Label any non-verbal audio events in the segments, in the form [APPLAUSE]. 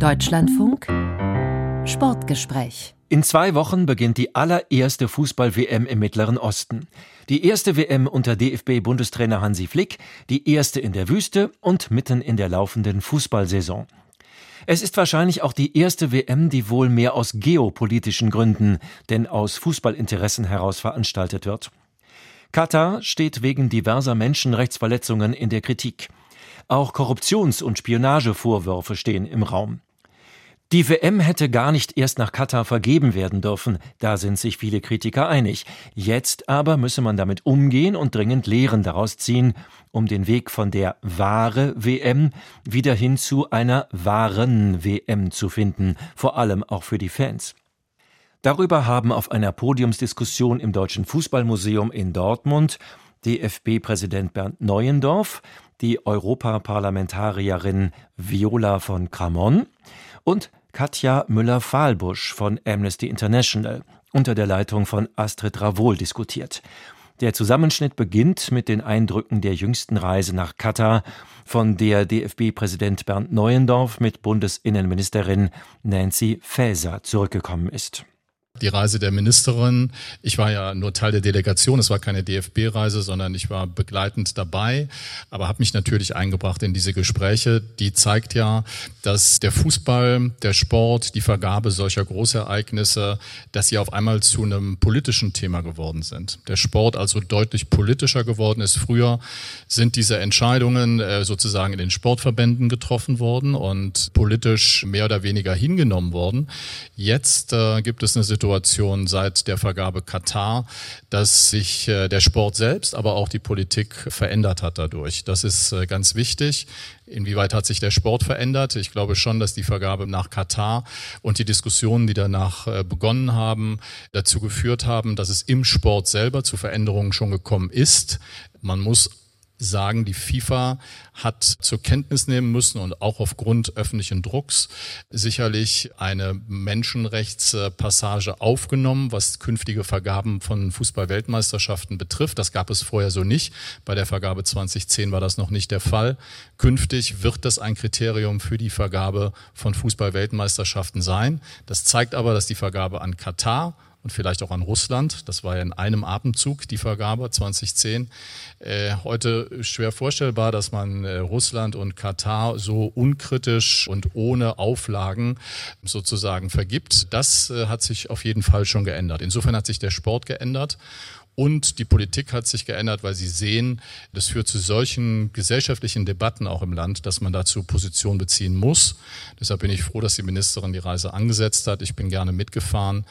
Deutschlandfunk Sportgespräch in zwei Wochen beginnt die allererste Fußball-WM im Mittleren Osten. Die erste WM unter DFB-Bundestrainer Hansi Flick, die erste in der Wüste und mitten in der laufenden Fußballsaison. Es ist wahrscheinlich auch die erste WM, die wohl mehr aus geopolitischen Gründen, denn aus Fußballinteressen heraus veranstaltet wird. Katar steht wegen diverser Menschenrechtsverletzungen in der Kritik. Auch Korruptions- und Spionagevorwürfe stehen im Raum. Die WM hätte gar nicht erst nach Katar vergeben werden dürfen, da sind sich viele Kritiker einig. Jetzt aber müsse man damit umgehen und dringend Lehren daraus ziehen, um den Weg von der wahre WM wieder hin zu einer wahren WM zu finden, vor allem auch für die Fans. Darüber haben auf einer Podiumsdiskussion im Deutschen Fußballmuseum in Dortmund DFB-Präsident Bernd Neuendorf, die Europaparlamentarierin Viola von Cramon und Katja Müller-Fahlbusch von Amnesty International unter der Leitung von Astrid Ravol diskutiert. Der Zusammenschnitt beginnt mit den Eindrücken der jüngsten Reise nach Katar, von der DFB-Präsident Bernd Neuendorf mit Bundesinnenministerin Nancy Faeser zurückgekommen ist. Die Reise der Ministerin. Ich war ja nur Teil der Delegation. Es war keine DFB-Reise, sondern ich war begleitend dabei, aber habe mich natürlich eingebracht in diese Gespräche. Die zeigt ja, dass der Fußball, der Sport, die Vergabe solcher Großereignisse, dass sie auf einmal zu einem politischen Thema geworden sind. Der Sport also deutlich politischer geworden ist. Früher sind diese Entscheidungen äh, sozusagen in den Sportverbänden getroffen worden und politisch mehr oder weniger hingenommen worden. Jetzt äh, gibt es eine Situation, Situation seit der Vergabe Katar, dass sich äh, der Sport selbst, aber auch die Politik verändert hat dadurch. Das ist äh, ganz wichtig. Inwieweit hat sich der Sport verändert? Ich glaube schon, dass die Vergabe nach Katar und die Diskussionen, die danach äh, begonnen haben, dazu geführt haben, dass es im Sport selber zu Veränderungen schon gekommen ist. Man muss sagen, die FIFA hat zur Kenntnis nehmen müssen und auch aufgrund öffentlichen Drucks sicherlich eine Menschenrechtspassage aufgenommen, was künftige Vergaben von Fußballweltmeisterschaften betrifft. Das gab es vorher so nicht. Bei der Vergabe 2010 war das noch nicht der Fall. Künftig wird das ein Kriterium für die Vergabe von Fußballweltmeisterschaften sein. Das zeigt aber, dass die Vergabe an Katar und vielleicht auch an Russland. Das war ja in einem Atemzug die Vergabe 2010. Äh, heute schwer vorstellbar, dass man äh, Russland und Katar so unkritisch und ohne Auflagen sozusagen vergibt. Das äh, hat sich auf jeden Fall schon geändert. Insofern hat sich der Sport geändert. Und die Politik hat sich geändert, weil sie sehen, das führt zu solchen gesellschaftlichen Debatten auch im Land, dass man dazu Position beziehen muss. Deshalb bin ich froh, dass die Ministerin die Reise angesetzt hat. Ich bin gerne mitgefahren.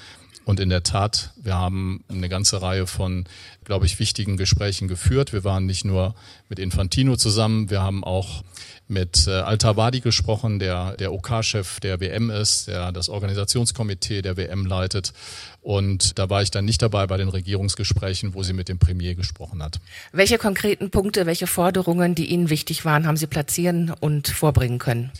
Und in der Tat, wir haben eine ganze Reihe von, glaube ich, wichtigen Gesprächen geführt. Wir waren nicht nur mit Infantino zusammen, wir haben auch mit äh, Altavadi gesprochen, der der OK-Chef der WM ist, der das Organisationskomitee der WM leitet. Und da war ich dann nicht dabei bei den Regierungsgesprächen, wo sie mit dem Premier gesprochen hat. Welche konkreten Punkte, welche Forderungen, die Ihnen wichtig waren, haben Sie platzieren und vorbringen können?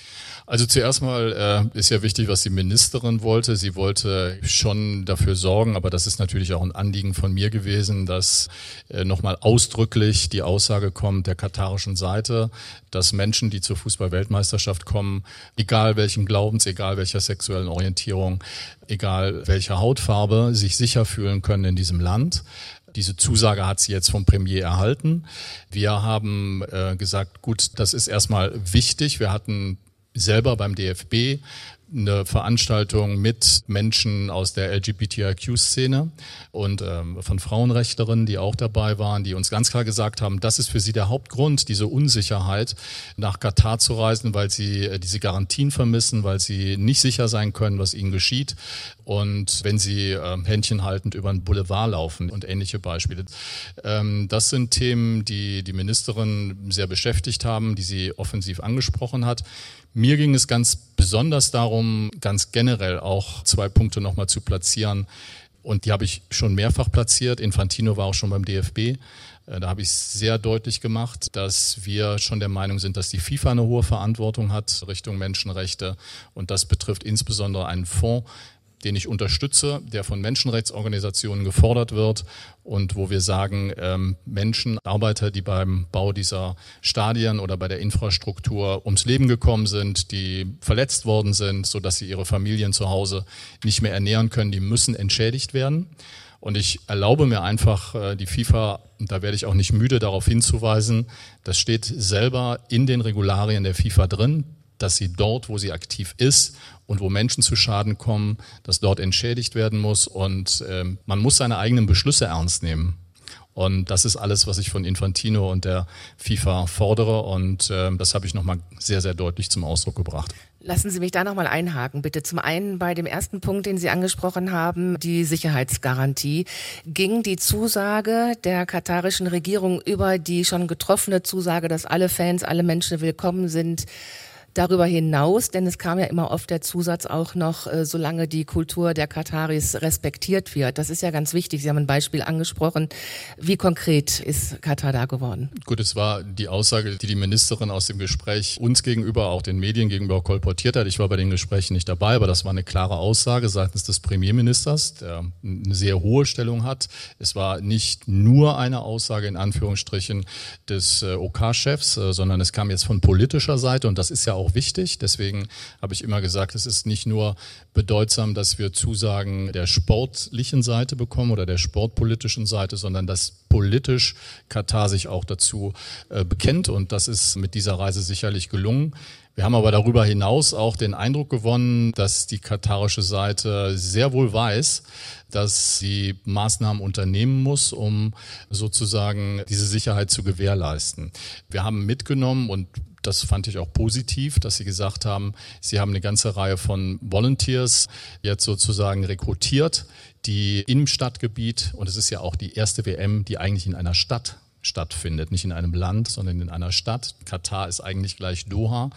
Also zuerst mal äh, ist ja wichtig, was die Ministerin wollte. Sie wollte schon dafür sorgen, aber das ist natürlich auch ein Anliegen von mir gewesen, dass äh, nochmal ausdrücklich die Aussage kommt der katarischen Seite, dass Menschen, die zur Fußball-Weltmeisterschaft kommen, egal welchen Glaubens, egal welcher sexuellen Orientierung, egal welcher Hautfarbe, sich sicher fühlen können in diesem Land. Diese Zusage hat sie jetzt vom Premier erhalten. Wir haben äh, gesagt, gut, das ist erstmal wichtig. Wir hatten selber beim DFB eine Veranstaltung mit Menschen aus der LGBTIQ-Szene und ähm, von Frauenrechtlerinnen, die auch dabei waren, die uns ganz klar gesagt haben, das ist für sie der Hauptgrund, diese Unsicherheit, nach Katar zu reisen, weil sie äh, diese Garantien vermissen, weil sie nicht sicher sein können, was ihnen geschieht. Und wenn sie äh, Händchen haltend über einen Boulevard laufen und ähnliche Beispiele. Ähm, das sind Themen, die die Ministerin sehr beschäftigt haben, die sie offensiv angesprochen hat. Mir ging es ganz besonders darum, ganz generell auch zwei Punkte nochmal zu platzieren. Und die habe ich schon mehrfach platziert. Infantino war auch schon beim DFB. Äh, da habe ich sehr deutlich gemacht, dass wir schon der Meinung sind, dass die FIFA eine hohe Verantwortung hat Richtung Menschenrechte. Und das betrifft insbesondere einen Fonds, den ich unterstütze, der von Menschenrechtsorganisationen gefordert wird und wo wir sagen, ähm, Menschen, Arbeiter, die beim Bau dieser Stadien oder bei der Infrastruktur ums Leben gekommen sind, die verletzt worden sind, sodass sie ihre Familien zu Hause nicht mehr ernähren können, die müssen entschädigt werden. Und ich erlaube mir einfach, äh, die FIFA, da werde ich auch nicht müde darauf hinzuweisen, das steht selber in den Regularien der FIFA drin, dass sie dort, wo sie aktiv ist und wo Menschen zu Schaden kommen, dass dort entschädigt werden muss. Und äh, man muss seine eigenen Beschlüsse ernst nehmen. Und das ist alles, was ich von Infantino und der FIFA fordere. Und äh, das habe ich nochmal sehr, sehr deutlich zum Ausdruck gebracht. Lassen Sie mich da nochmal einhaken, bitte. Zum einen bei dem ersten Punkt, den Sie angesprochen haben, die Sicherheitsgarantie. Ging die Zusage der katarischen Regierung über die schon getroffene Zusage, dass alle Fans, alle Menschen willkommen sind, darüber hinaus, denn es kam ja immer oft der Zusatz auch noch, äh, solange die Kultur der Kataris respektiert wird. Das ist ja ganz wichtig. Sie haben ein Beispiel angesprochen. Wie konkret ist Katar da geworden? Gut, es war die Aussage, die die Ministerin aus dem Gespräch uns gegenüber, auch den Medien gegenüber kolportiert hat. Ich war bei den Gesprächen nicht dabei, aber das war eine klare Aussage seitens des Premierministers, der eine sehr hohe Stellung hat. Es war nicht nur eine Aussage in Anführungsstrichen des äh, OK-Chefs, äh, sondern es kam jetzt von politischer Seite und das ist ja auch auch wichtig. Deswegen habe ich immer gesagt, es ist nicht nur bedeutsam, dass wir Zusagen der sportlichen Seite bekommen oder der sportpolitischen Seite, sondern dass politisch Katar sich auch dazu äh, bekennt. Und das ist mit dieser Reise sicherlich gelungen. Wir haben aber darüber hinaus auch den Eindruck gewonnen, dass die katarische Seite sehr wohl weiß, dass sie Maßnahmen unternehmen muss, um sozusagen diese Sicherheit zu gewährleisten. Wir haben mitgenommen und das fand ich auch positiv, dass Sie gesagt haben, Sie haben eine ganze Reihe von Volunteers jetzt sozusagen rekrutiert, die im Stadtgebiet, und es ist ja auch die erste WM, die eigentlich in einer Stadt stattfindet. Nicht in einem Land, sondern in einer Stadt. Katar ist eigentlich gleich Doha.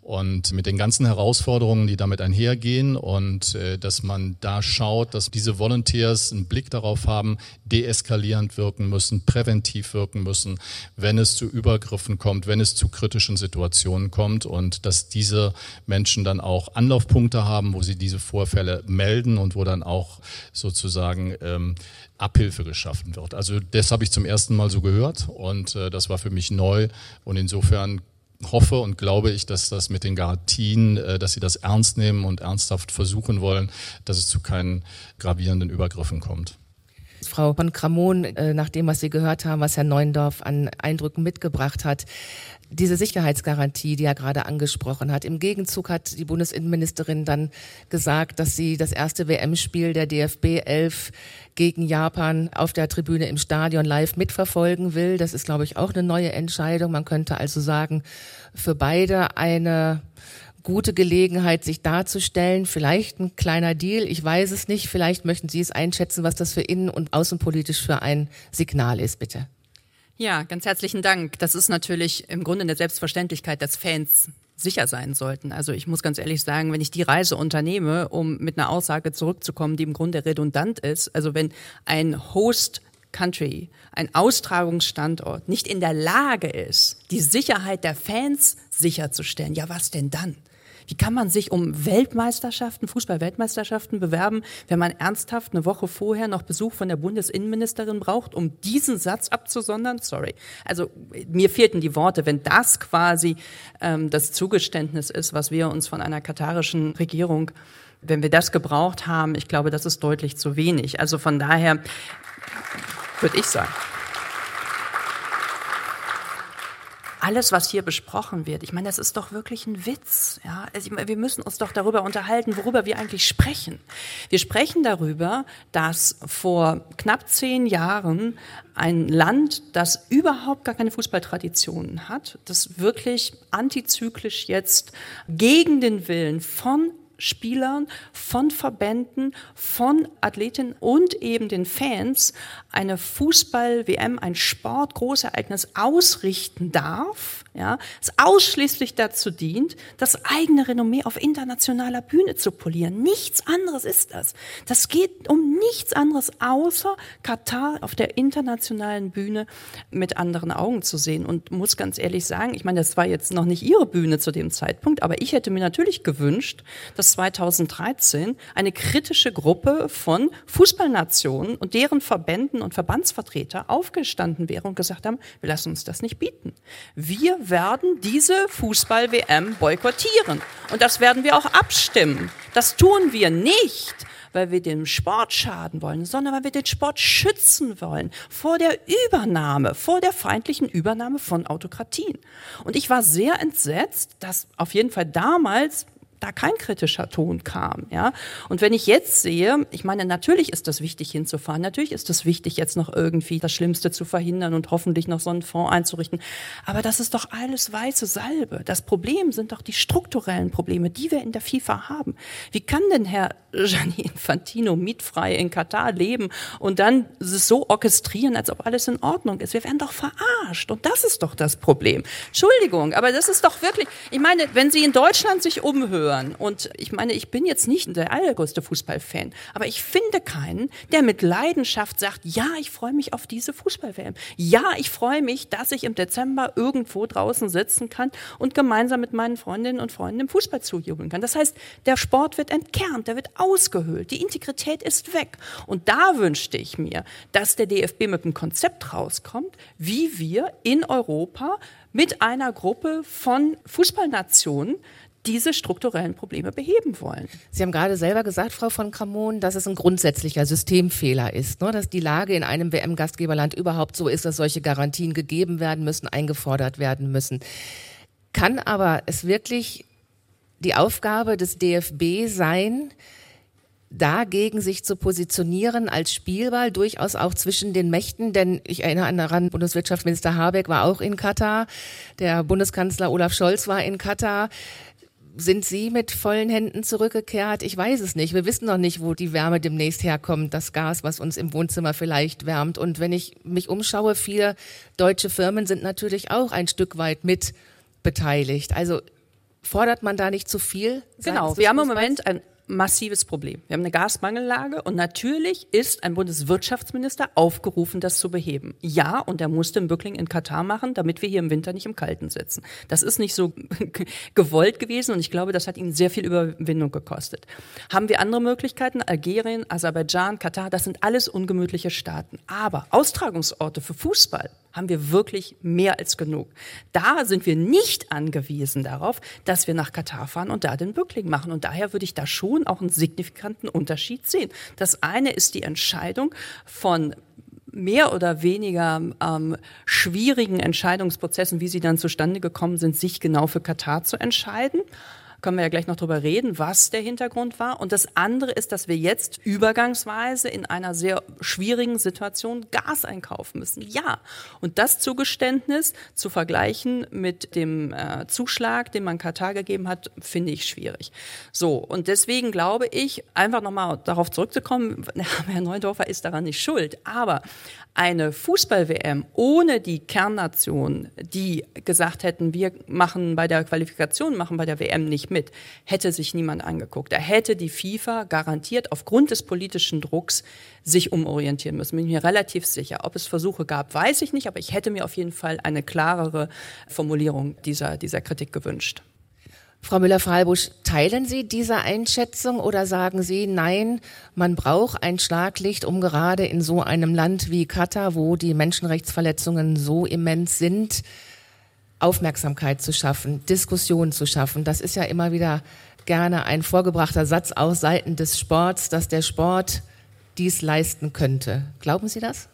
Und mit den ganzen Herausforderungen, die damit einhergehen und äh, dass man da schaut, dass diese Volunteers einen Blick darauf haben, deeskalierend wirken müssen, präventiv wirken müssen, wenn es zu Übergriffen kommt, wenn es zu kritischen Situationen kommt und dass diese Menschen dann auch Anlaufpunkte haben, wo sie diese Vorfälle melden und wo dann auch sozusagen ähm, Abhilfe geschaffen wird. Also das habe ich zum ersten Mal so gehört und äh, das war für mich neu und insofern hoffe und glaube ich, dass das mit den Garantien, äh, dass sie das ernst nehmen und ernsthaft versuchen wollen, dass es zu keinen gravierenden Übergriffen kommt. Frau von Kramon, äh, nach dem, was Sie gehört haben, was Herr Neuendorf an Eindrücken mitgebracht hat, diese Sicherheitsgarantie, die er gerade angesprochen hat. Im Gegenzug hat die Bundesinnenministerin dann gesagt, dass sie das erste WM-Spiel der DFB 11 gegen Japan auf der Tribüne im Stadion live mitverfolgen will. Das ist, glaube ich, auch eine neue Entscheidung. Man könnte also sagen, für beide eine gute Gelegenheit, sich darzustellen. Vielleicht ein kleiner Deal, ich weiß es nicht. Vielleicht möchten Sie es einschätzen, was das für innen- und außenpolitisch für ein Signal ist, bitte. Ja, ganz herzlichen Dank. Das ist natürlich im Grunde eine Selbstverständlichkeit, dass Fans sicher sein sollten. Also ich muss ganz ehrlich sagen, wenn ich die Reise unternehme, um mit einer Aussage zurückzukommen, die im Grunde redundant ist, also wenn ein Host Country, ein Austragungsstandort nicht in der Lage ist, die Sicherheit der Fans sicherzustellen, ja was denn dann? Wie kann man sich um Weltmeisterschaften, Fußball-Weltmeisterschaften bewerben, wenn man ernsthaft eine Woche vorher noch Besuch von der Bundesinnenministerin braucht, um diesen Satz abzusondern? Sorry. Also mir fehlten die Worte, wenn das quasi ähm, das Zugeständnis ist, was wir uns von einer katarischen Regierung wenn wir das gebraucht haben, ich glaube, das ist deutlich zu wenig. Also von daher würde ich sagen. Alles, was hier besprochen wird, ich meine, das ist doch wirklich ein Witz. Ja? Also, wir müssen uns doch darüber unterhalten, worüber wir eigentlich sprechen. Wir sprechen darüber, dass vor knapp zehn Jahren ein Land, das überhaupt gar keine Fußballtraditionen hat, das wirklich antizyklisch jetzt gegen den Willen von Spielern, von Verbänden, von Athletinnen und eben den Fans eine Fußball-WM, ein Sport-Großereignis ausrichten darf, ja, es ausschließlich dazu dient, das eigene Renommee auf internationaler Bühne zu polieren. Nichts anderes ist das. Das geht um nichts anderes, außer Katar auf der internationalen Bühne mit anderen Augen zu sehen. Und muss ganz ehrlich sagen, ich meine, das war jetzt noch nicht ihre Bühne zu dem Zeitpunkt, aber ich hätte mir natürlich gewünscht, dass dass 2013 eine kritische Gruppe von Fußballnationen und deren Verbänden und Verbandsvertreter aufgestanden wäre und gesagt haben, wir lassen uns das nicht bieten. Wir werden diese Fußball-WM boykottieren. Und das werden wir auch abstimmen. Das tun wir nicht, weil wir dem Sport schaden wollen, sondern weil wir den Sport schützen wollen vor der Übernahme, vor der feindlichen Übernahme von Autokratien. Und ich war sehr entsetzt, dass auf jeden Fall damals da kein kritischer Ton kam. Ja? Und wenn ich jetzt sehe, ich meine, natürlich ist das wichtig hinzufahren, natürlich ist es wichtig, jetzt noch irgendwie das Schlimmste zu verhindern und hoffentlich noch so einen Fonds einzurichten. Aber das ist doch alles weiße Salbe. Das Problem sind doch die strukturellen Probleme, die wir in der FIFA haben. Wie kann denn Herr Gianni Infantino mietfrei in Katar leben und dann so orchestrieren, als ob alles in Ordnung ist? Wir werden doch verarscht. Und das ist doch das Problem. Entschuldigung, aber das ist doch wirklich, ich meine, wenn Sie in Deutschland sich umhören, hören. Und ich meine, ich bin jetzt nicht der allergrößte Fußballfan, aber ich finde keinen, der mit Leidenschaft sagt, ja, ich freue mich auf diese Fußball-WM. Ja, ich freue mich, dass ich im Dezember irgendwo draußen sitzen kann und gemeinsam mit meinen Freundinnen und Freunden im Fußball zujubeln kann. Das heißt, der Sport wird entkernt, der wird ausgehöhlt, die Integrität ist weg. Und da wünschte ich mir, dass der DFB mit einem Konzept rauskommt, wie wir in Europa mit einer Gruppe von Fußballnationen diese strukturellen Probleme beheben wollen. Sie haben gerade selber gesagt, Frau von Kramon, dass es ein grundsätzlicher Systemfehler ist, ne? dass die Lage in einem WM-Gastgeberland überhaupt so ist, dass solche Garantien gegeben werden müssen, eingefordert werden müssen. Kann aber es wirklich die Aufgabe des DFB sein, dagegen sich zu positionieren als Spielball, durchaus auch zwischen den Mächten, denn ich erinnere daran, Bundeswirtschaftsminister Habeck war auch in Katar, der Bundeskanzler Olaf Scholz war in Katar. Sind Sie mit vollen Händen zurückgekehrt? Ich weiß es nicht. Wir wissen noch nicht, wo die Wärme demnächst herkommt, das Gas, was uns im Wohnzimmer vielleicht wärmt. Und wenn ich mich umschaue, viele deutsche Firmen sind natürlich auch ein Stück weit mit beteiligt. Also fordert man da nicht zu viel? Genau, wir haben im Moment ein massives Problem. Wir haben eine Gasmangellage und natürlich ist ein Bundeswirtschaftsminister aufgerufen, das zu beheben. Ja, und er musste einen Bückling in Katar machen, damit wir hier im Winter nicht im Kalten sitzen. Das ist nicht so [LAUGHS] gewollt gewesen und ich glaube, das hat ihn sehr viel Überwindung gekostet. Haben wir andere Möglichkeiten? Algerien, Aserbaidschan, Katar, das sind alles ungemütliche Staaten. Aber Austragungsorte für Fußball haben wir wirklich mehr als genug. Da sind wir nicht angewiesen darauf, dass wir nach Katar fahren und da den Bückling machen. Und daher würde ich da schon auch einen signifikanten Unterschied sehen. Das eine ist die Entscheidung von mehr oder weniger ähm, schwierigen Entscheidungsprozessen, wie sie dann zustande gekommen sind, sich genau für Katar zu entscheiden können wir ja gleich noch drüber reden, was der Hintergrund war. Und das andere ist, dass wir jetzt übergangsweise in einer sehr schwierigen Situation Gas einkaufen müssen. Ja. Und das Zugeständnis zu vergleichen mit dem äh, Zuschlag, den man Katar gegeben hat, finde ich schwierig. So. Und deswegen glaube ich, einfach nochmal darauf zurückzukommen, [LAUGHS] Herr Neudorfer ist daran nicht schuld. Aber eine Fußball-WM ohne die Kernnation, die gesagt hätten, wir machen bei der Qualifikation, machen bei der WM nicht mit, hätte sich niemand angeguckt. Da hätte die FIFA garantiert aufgrund des politischen Drucks sich umorientieren müssen. Bin mir relativ sicher. Ob es Versuche gab, weiß ich nicht, aber ich hätte mir auf jeden Fall eine klarere Formulierung dieser, dieser Kritik gewünscht. Frau Müller-Freibusch, teilen Sie diese Einschätzung oder sagen Sie, nein, man braucht ein Schlaglicht, um gerade in so einem Land wie Katar, wo die Menschenrechtsverletzungen so immens sind, Aufmerksamkeit zu schaffen, Diskussion zu schaffen. Das ist ja immer wieder gerne ein vorgebrachter Satz aus Seiten des Sports, dass der Sport dies leisten könnte. Glauben Sie das?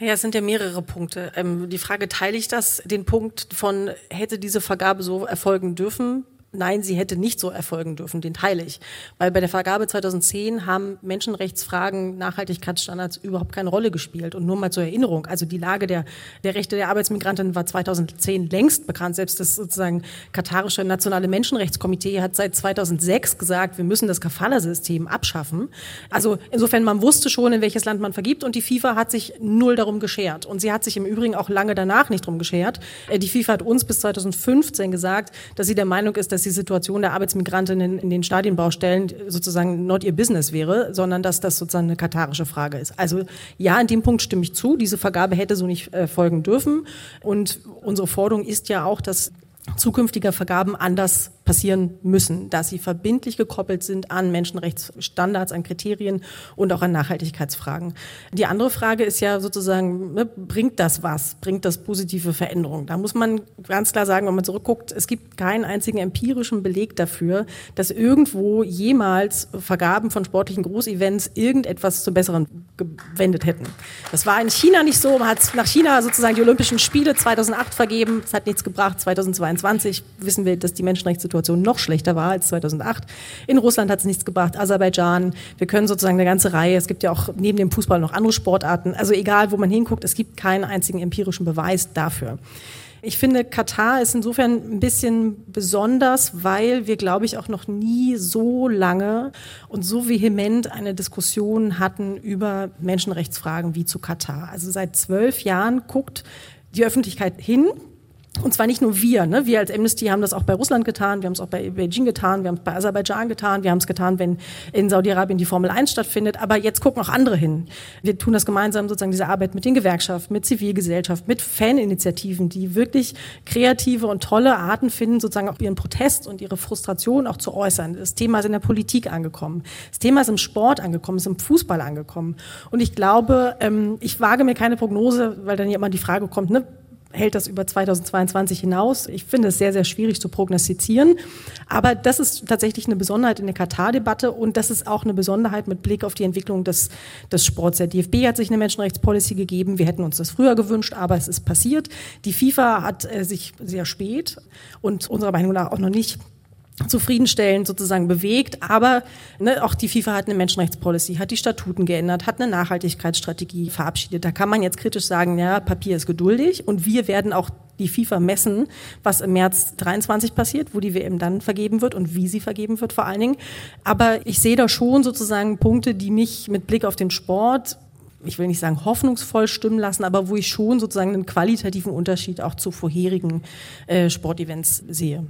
Naja, es sind ja mehrere Punkte. Ähm, die Frage, teile ich das, den Punkt von, hätte diese Vergabe so erfolgen dürfen? Nein, sie hätte nicht so erfolgen dürfen, den teile ich. Weil bei der Vergabe 2010 haben Menschenrechtsfragen, Nachhaltigkeitsstandards überhaupt keine Rolle gespielt. Und nur mal zur Erinnerung, also die Lage der, der Rechte der Arbeitsmigranten war 2010 längst bekannt. Selbst das sozusagen katarische nationale Menschenrechtskomitee hat seit 2006 gesagt, wir müssen das Kafala-System abschaffen. Also insofern, man wusste schon, in welches Land man vergibt und die FIFA hat sich null darum geschert. Und sie hat sich im Übrigen auch lange danach nicht darum geschert. Äh, die FIFA hat uns bis 2015 gesagt, dass sie der Meinung ist, dass die Situation der Arbeitsmigrantinnen in den Stadienbaustellen sozusagen not ihr Business wäre, sondern dass das sozusagen eine katarische Frage ist. Also ja, in dem Punkt stimme ich zu. Diese Vergabe hätte so nicht äh, folgen dürfen. Und unsere Forderung ist ja auch, dass zukünftige Vergaben anders passieren müssen, dass sie verbindlich gekoppelt sind an Menschenrechtsstandards, an Kriterien und auch an Nachhaltigkeitsfragen. Die andere Frage ist ja sozusagen, ne, bringt das was? Bringt das positive Veränderungen? Da muss man ganz klar sagen, wenn man zurückguckt, es gibt keinen einzigen empirischen Beleg dafür, dass irgendwo jemals Vergaben von sportlichen Großevents irgendetwas zum Besseren gewendet hätten. Das war in China nicht so. Man hat nach China sozusagen die Olympischen Spiele 2008 vergeben. Es hat nichts gebracht. 2022 wissen wir, dass die Menschenrechtssituation Situation noch schlechter war als 2008. In Russland hat es nichts gebracht, Aserbaidschan. Wir können sozusagen eine ganze Reihe, es gibt ja auch neben dem Fußball noch andere Sportarten. Also egal, wo man hinguckt, es gibt keinen einzigen empirischen Beweis dafür. Ich finde, Katar ist insofern ein bisschen besonders, weil wir, glaube ich, auch noch nie so lange und so vehement eine Diskussion hatten über Menschenrechtsfragen wie zu Katar. Also seit zwölf Jahren guckt die Öffentlichkeit hin, und zwar nicht nur wir, ne? wir als Amnesty haben das auch bei Russland getan, wir haben es auch bei Beijing getan, wir haben es bei Aserbaidschan getan, wir haben es getan, wenn in Saudi-Arabien die Formel 1 stattfindet, aber jetzt gucken auch andere hin. Wir tun das gemeinsam sozusagen diese Arbeit mit den Gewerkschaften, mit Zivilgesellschaft, mit Faninitiativen, die wirklich kreative und tolle Arten finden, sozusagen auch ihren Protest und ihre Frustration auch zu äußern. Das Thema ist in der Politik angekommen, das Thema ist im Sport angekommen, ist im Fußball angekommen. Und ich glaube, ähm, ich wage mir keine Prognose, weil dann ja immer die Frage kommt, ne, hält das über 2022 hinaus? Ich finde es sehr, sehr schwierig zu prognostizieren. Aber das ist tatsächlich eine Besonderheit in der Katar-Debatte und das ist auch eine Besonderheit mit Blick auf die Entwicklung des, des Sports. Der DFB hat sich eine Menschenrechtspolicy gegeben. Wir hätten uns das früher gewünscht, aber es ist passiert. Die FIFA hat äh, sich sehr spät und unserer Meinung nach auch noch nicht zufriedenstellend sozusagen bewegt. Aber ne, auch die FIFA hat eine Menschenrechtspolicy, hat die Statuten geändert, hat eine Nachhaltigkeitsstrategie verabschiedet. Da kann man jetzt kritisch sagen, ja, Papier ist geduldig und wir werden auch die FIFA messen, was im März 23 passiert, wo die WM dann vergeben wird und wie sie vergeben wird vor allen Dingen. Aber ich sehe da schon sozusagen Punkte, die mich mit Blick auf den Sport ich will nicht sagen hoffnungsvoll stimmen lassen, aber wo ich schon sozusagen einen qualitativen Unterschied auch zu vorherigen äh, Sportevents sehe.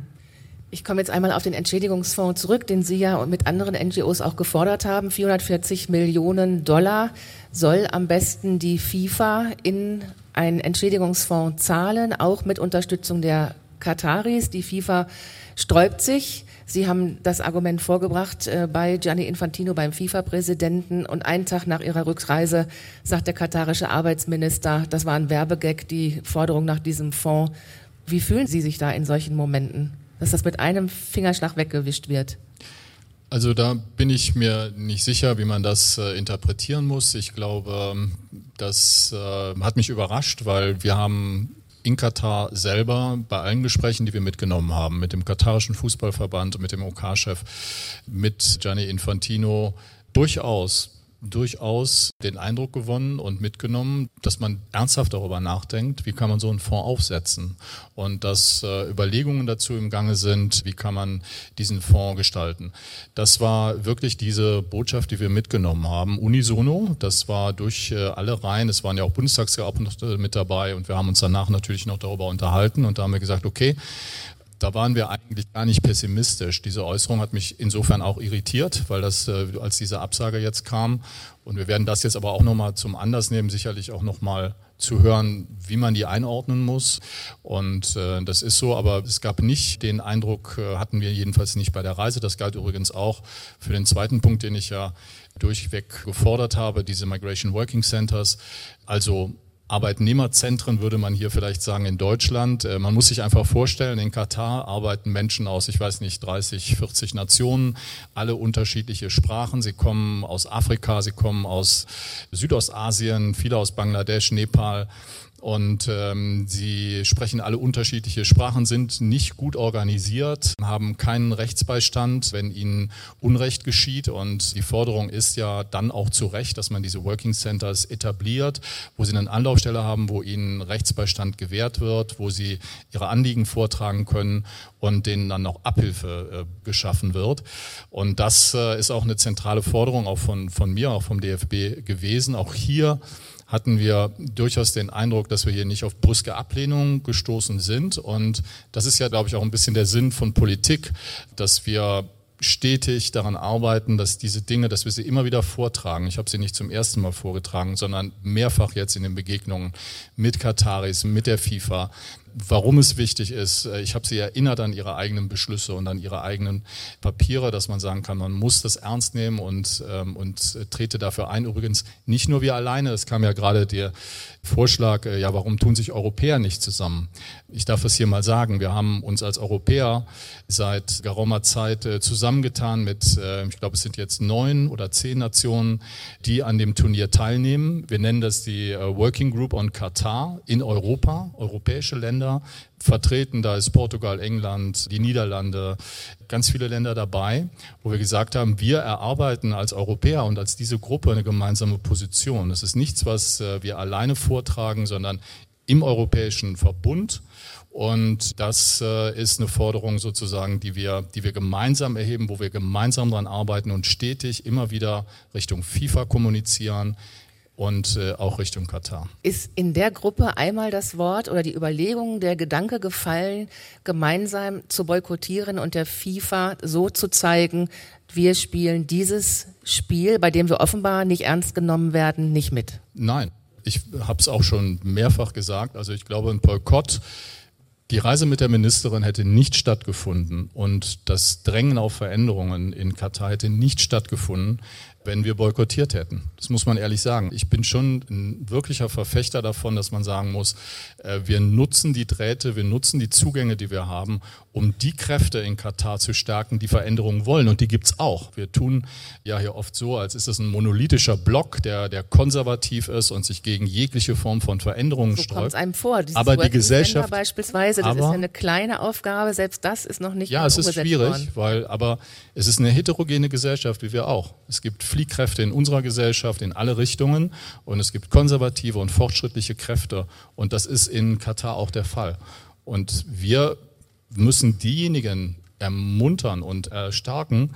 Ich komme jetzt einmal auf den Entschädigungsfonds zurück, den Sie ja mit anderen NGOs auch gefordert haben. 440 Millionen Dollar soll am besten die FIFA in einen Entschädigungsfonds zahlen, auch mit Unterstützung der Kataris. Die FIFA sträubt sich. Sie haben das Argument vorgebracht äh, bei Gianni Infantino, beim FIFA-Präsidenten. Und einen Tag nach ihrer Rückreise sagt der katarische Arbeitsminister, das war ein Werbegag, die Forderung nach diesem Fonds. Wie fühlen Sie sich da in solchen Momenten? Dass das mit einem Fingerschlag weggewischt wird? Also da bin ich mir nicht sicher, wie man das äh, interpretieren muss. Ich glaube, das äh, hat mich überrascht, weil wir haben in Katar selber bei allen Gesprächen, die wir mitgenommen haben, mit dem katarischen Fußballverband mit dem OK-Chef, mit Gianni Infantino, durchaus durchaus den Eindruck gewonnen und mitgenommen, dass man ernsthaft darüber nachdenkt, wie kann man so einen Fonds aufsetzen und dass äh, Überlegungen dazu im Gange sind, wie kann man diesen Fonds gestalten. Das war wirklich diese Botschaft, die wir mitgenommen haben, unisono. Das war durch äh, alle Reihen, es waren ja auch Bundestagsabgeordnete mit dabei und wir haben uns danach natürlich noch darüber unterhalten und da haben wir gesagt, okay, da waren wir eigentlich gar nicht pessimistisch. Diese Äußerung hat mich insofern auch irritiert, weil das, äh, als diese Absage jetzt kam, und wir werden das jetzt aber auch nochmal zum Anlass nehmen, sicherlich auch nochmal zu hören, wie man die einordnen muss. Und äh, das ist so, aber es gab nicht den Eindruck, äh, hatten wir jedenfalls nicht bei der Reise. Das galt übrigens auch für den zweiten Punkt, den ich ja durchweg gefordert habe, diese Migration Working Centers. Also Arbeitnehmerzentren würde man hier vielleicht sagen in Deutschland. Äh, man muss sich einfach vorstellen, in Katar arbeiten Menschen aus, ich weiß nicht, 30, 40 Nationen, alle unterschiedliche Sprachen. Sie kommen aus Afrika, sie kommen aus Südostasien, viele aus Bangladesch, Nepal und ähm, sie sprechen alle unterschiedliche Sprachen, sind nicht gut organisiert, haben keinen Rechtsbeistand, wenn ihnen Unrecht geschieht. Und die Forderung ist ja dann auch zu Recht, dass man diese Working Centers etabliert, wo sie eine Anlaufstelle haben, wo ihnen Rechtsbeistand gewährt wird, wo sie ihre Anliegen vortragen können und denen dann auch Abhilfe äh, geschaffen wird. Und das äh, ist auch eine zentrale Forderung auch von, von mir, auch vom DFB gewesen. Auch hier hatten wir durchaus den Eindruck, dass wir hier nicht auf brüske Ablehnung gestoßen sind. Und das ist ja, glaube ich, auch ein bisschen der Sinn von Politik, dass wir stetig daran arbeiten, dass diese Dinge, dass wir sie immer wieder vortragen. Ich habe sie nicht zum ersten Mal vorgetragen, sondern mehrfach jetzt in den Begegnungen mit Kataris, mit der FIFA, warum es wichtig ist. Äh, ich habe Sie erinnert an Ihre eigenen Beschlüsse und an Ihre eigenen Papiere, dass man sagen kann, man muss das ernst nehmen und, ähm, und trete dafür ein. Übrigens nicht nur wir alleine, es kam ja gerade der Vorschlag, äh, ja, warum tun sich Europäer nicht zusammen? Ich darf es hier mal sagen, wir haben uns als Europäer seit geraumer Zeit äh, zusammengetan mit, äh, ich glaube, es sind jetzt neun oder zehn Nationen, die an dem Turnier teilnehmen. Wir nennen das die Working Group on Qatar in Europa, europäische Länder vertreten. Da ist Portugal, England, die Niederlande, ganz viele Länder dabei, wo wir gesagt haben, wir erarbeiten als Europäer und als diese Gruppe eine gemeinsame Position. Das ist nichts, was äh, wir alleine vortragen, sondern im Europäischen Verbund. Und das äh, ist eine Forderung sozusagen, die wir, die wir gemeinsam erheben, wo wir gemeinsam daran arbeiten und stetig immer wieder Richtung FIFA kommunizieren, und äh, auch Richtung Katar. Ist in der Gruppe einmal das Wort oder die Überlegung, der Gedanke gefallen, gemeinsam zu boykottieren und der FIFA so zu zeigen, wir spielen dieses Spiel, bei dem wir offenbar nicht ernst genommen werden, nicht mit? Nein, ich habe es auch schon mehrfach gesagt. Also ich glaube, ein Boykott die Reise mit der Ministerin hätte nicht stattgefunden und das Drängen auf Veränderungen in Katar hätte nicht stattgefunden, wenn wir boykottiert hätten. Das muss man ehrlich sagen. Ich bin schon ein wirklicher Verfechter davon, dass man sagen muss, äh, wir nutzen die Drähte, wir nutzen die Zugänge, die wir haben, um die Kräfte in Katar zu stärken, die Veränderungen wollen. Und die gibt's auch. Wir tun ja hier oft so, als ist es ein monolithischer Block, der, der konservativ ist und sich gegen jegliche Form von Veränderungen so sträubt. einem vor. Aber die Gesellschaft beispielsweise, das aber, ist ja eine kleine Aufgabe. Selbst das ist noch nicht Ja, es ist schwierig, worden. weil aber es ist eine heterogene Gesellschaft, wie wir auch. Es gibt Fliehkräfte in unserer Gesellschaft in alle Richtungen und es gibt konservative und fortschrittliche Kräfte und das ist in Katar auch der Fall. Und wir müssen diejenigen ermuntern und erstarken,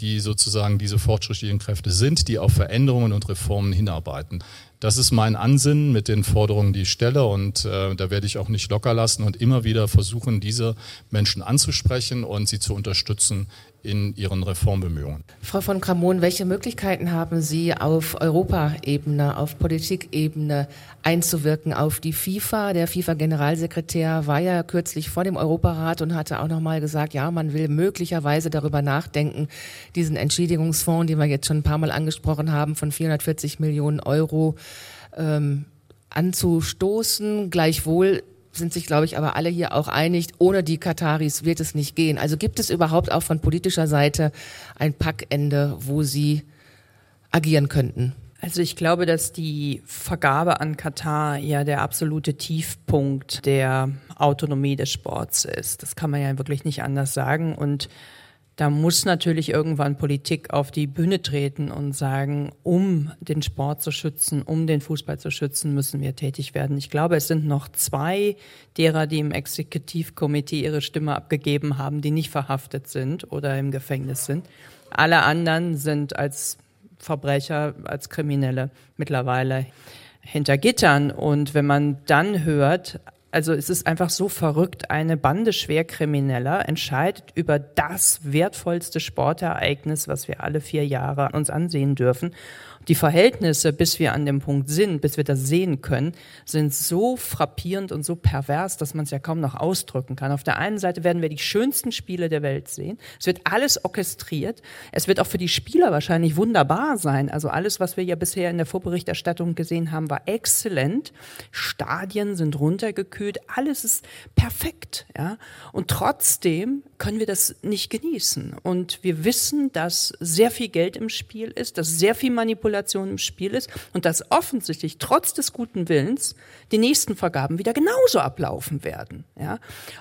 die sozusagen diese fortschrittlichen Kräfte sind, die auf Veränderungen und Reformen hinarbeiten. Das ist mein Ansinnen mit den Forderungen, die ich stelle und äh, da werde ich auch nicht locker lassen und immer wieder versuchen, diese Menschen anzusprechen und sie zu unterstützen in ihren Reformbemühungen. Frau von Kramon, welche Möglichkeiten haben Sie auf Europaebene, auf Politikebene einzuwirken auf die FIFA? Der FIFA-Generalsekretär war ja kürzlich vor dem Europarat und hatte auch nochmal gesagt, ja, man will möglicherweise darüber nachdenken, diesen Entschädigungsfonds, den wir jetzt schon ein paar Mal angesprochen haben, von 440 Millionen Euro ähm, anzustoßen. Gleichwohl sind sich, glaube ich, aber alle hier auch einig, ohne die Kataris wird es nicht gehen. Also gibt es überhaupt auch von politischer Seite ein Packende, wo Sie agieren könnten? Also ich glaube, dass die Vergabe an Katar ja der absolute Tiefpunkt der Autonomie des Sports ist. Das kann man ja wirklich nicht anders sagen. Und da muss natürlich irgendwann Politik auf die Bühne treten und sagen, um den Sport zu schützen, um den Fußball zu schützen, müssen wir tätig werden. Ich glaube, es sind noch zwei derer, die im Exekutivkomitee ihre Stimme abgegeben haben, die nicht verhaftet sind oder im Gefängnis sind. Alle anderen sind als Verbrecher, als Kriminelle mittlerweile hinter Gittern. Und wenn man dann hört, also es ist einfach so verrückt, eine Bande Schwerkrimineller entscheidet über das wertvollste Sportereignis, was wir alle vier Jahre uns ansehen dürfen die Verhältnisse, bis wir an dem Punkt sind, bis wir das sehen können, sind so frappierend und so pervers, dass man es ja kaum noch ausdrücken kann. Auf der einen Seite werden wir die schönsten Spiele der Welt sehen. Es wird alles orchestriert. Es wird auch für die Spieler wahrscheinlich wunderbar sein. Also alles, was wir ja bisher in der Vorberichterstattung gesehen haben, war exzellent. Stadien sind runtergekühlt. Alles ist perfekt, ja. Und trotzdem können wir das nicht genießen. Und wir wissen, dass sehr viel Geld im Spiel ist, dass sehr viel Manipulation im Spiel ist und dass offensichtlich trotz des guten Willens die nächsten Vergaben wieder genauso ablaufen werden. Ja?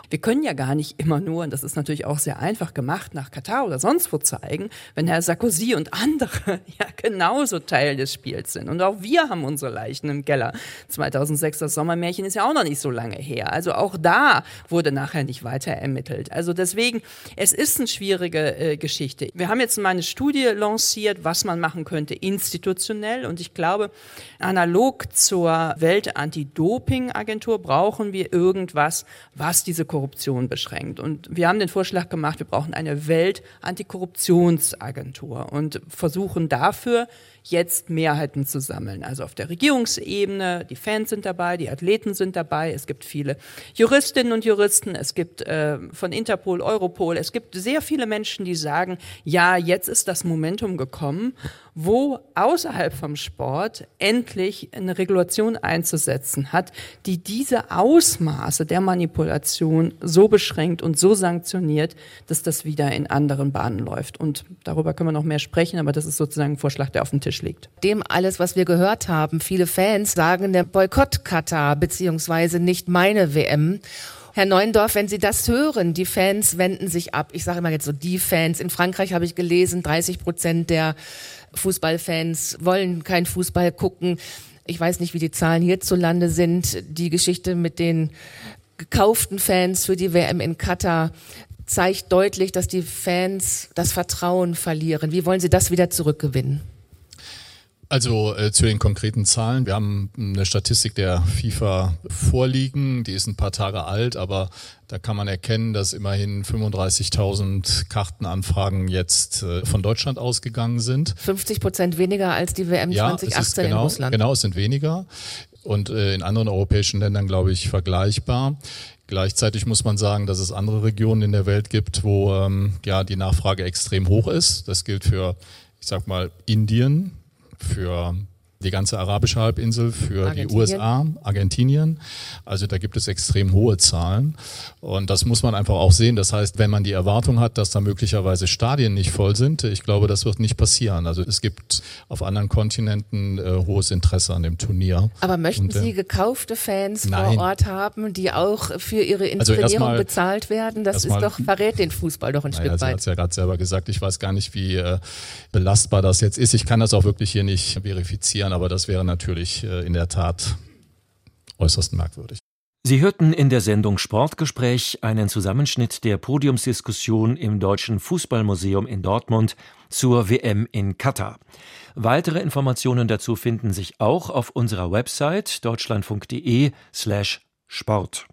Wir können ja gar nicht immer nur, und das ist natürlich auch sehr einfach gemacht, nach Katar oder sonst wo zeigen, wenn Herr Sarkozy und andere [LAUGHS] ja genauso Teil des Spiels sind. Und auch wir haben unsere Leichen im Keller. 2006 das Sommermärchen ist ja auch noch nicht so lange her. Also auch da wurde nachher nicht weiter ermittelt. Also deswegen Deswegen, es ist eine schwierige äh, Geschichte. Wir haben jetzt mal eine Studie lanciert, was man machen könnte institutionell institutionell. Und ich glaube, analog zur Welt-Anti-Doping-Agentur brauchen wir irgendwas, was diese Korruption beschränkt. Und wir haben den Vorschlag gemacht, wir brauchen eine Welt-Antikorruptionsagentur und versuchen dafür, jetzt Mehrheiten zu sammeln. Also auf der Regierungsebene, die Fans sind dabei, die Athleten sind dabei, es gibt viele Juristinnen und Juristen, es gibt äh, von Interpol, Europol, es gibt sehr viele Menschen, die sagen, ja, jetzt ist das Momentum gekommen, wo außerhalb vom Sport endlich eine Regulation einzusetzen hat, die diese Ausmaße der Manipulation so beschränkt und so sanktioniert, dass das wieder in anderen Bahnen läuft. Und darüber können wir noch mehr sprechen, aber das ist sozusagen ein Vorschlag, der auf dem Tisch liegt. Dem alles, was wir gehört haben, viele Fans sagen, der Boykott Katar beziehungsweise nicht meine WM. Herr Neuendorf, wenn Sie das hören, die Fans wenden sich ab. Ich sage immer jetzt so die Fans. In Frankreich habe ich gelesen, 30 Prozent der Fußballfans wollen kein Fußball gucken. Ich weiß nicht, wie die Zahlen hierzulande sind. Die Geschichte mit den gekauften Fans für die WM in Katar zeigt deutlich, dass die Fans das Vertrauen verlieren. Wie wollen Sie das wieder zurückgewinnen? Also äh, zu den konkreten Zahlen. Wir haben eine Statistik der FIFA vorliegen. Die ist ein paar Tage alt, aber da kann man erkennen, dass immerhin 35.000 Kartenanfragen jetzt äh, von Deutschland ausgegangen sind. 50 Prozent weniger als die WM ja, 2018 genau, in Russland. Genau, es sind weniger. Und äh, in anderen europäischen Ländern, glaube ich, vergleichbar. Gleichzeitig muss man sagen, dass es andere Regionen in der Welt gibt, wo ähm, ja die Nachfrage extrem hoch ist. Das gilt für, ich sag mal, Indien, für die ganze arabische Halbinsel, für die USA, Argentinien. Also da gibt es extrem hohe Zahlen. Und das muss man einfach auch sehen. Das heißt, wenn man die Erwartung hat, dass da möglicherweise Stadien nicht voll sind, ich glaube, das wird nicht passieren. Also es gibt auf anderen Kontinenten äh, hohes Interesse an dem Turnier. Aber möchten Und, äh, Sie gekaufte Fans nein. vor Ort haben, die auch für ihre also Inszenierung also bezahlt werden? Das ist mal, doch, verrät den Fußball doch ein naja, Stück weit. Sie hat es ja gerade selber gesagt. Ich weiß gar nicht, wie äh, belastbar das jetzt ist. Ich kann das auch wirklich hier nicht verifizieren aber das wäre natürlich äh, in der Tat äußerst merkwürdig. Sie hörten in der Sendung Sportgespräch einen Zusammenschnitt der Podiumsdiskussion im Deutschen Fußballmuseum in Dortmund zur WM in Katar. Weitere Informationen dazu finden sich auch auf unserer Website deutschlandfunk.de slash Sport.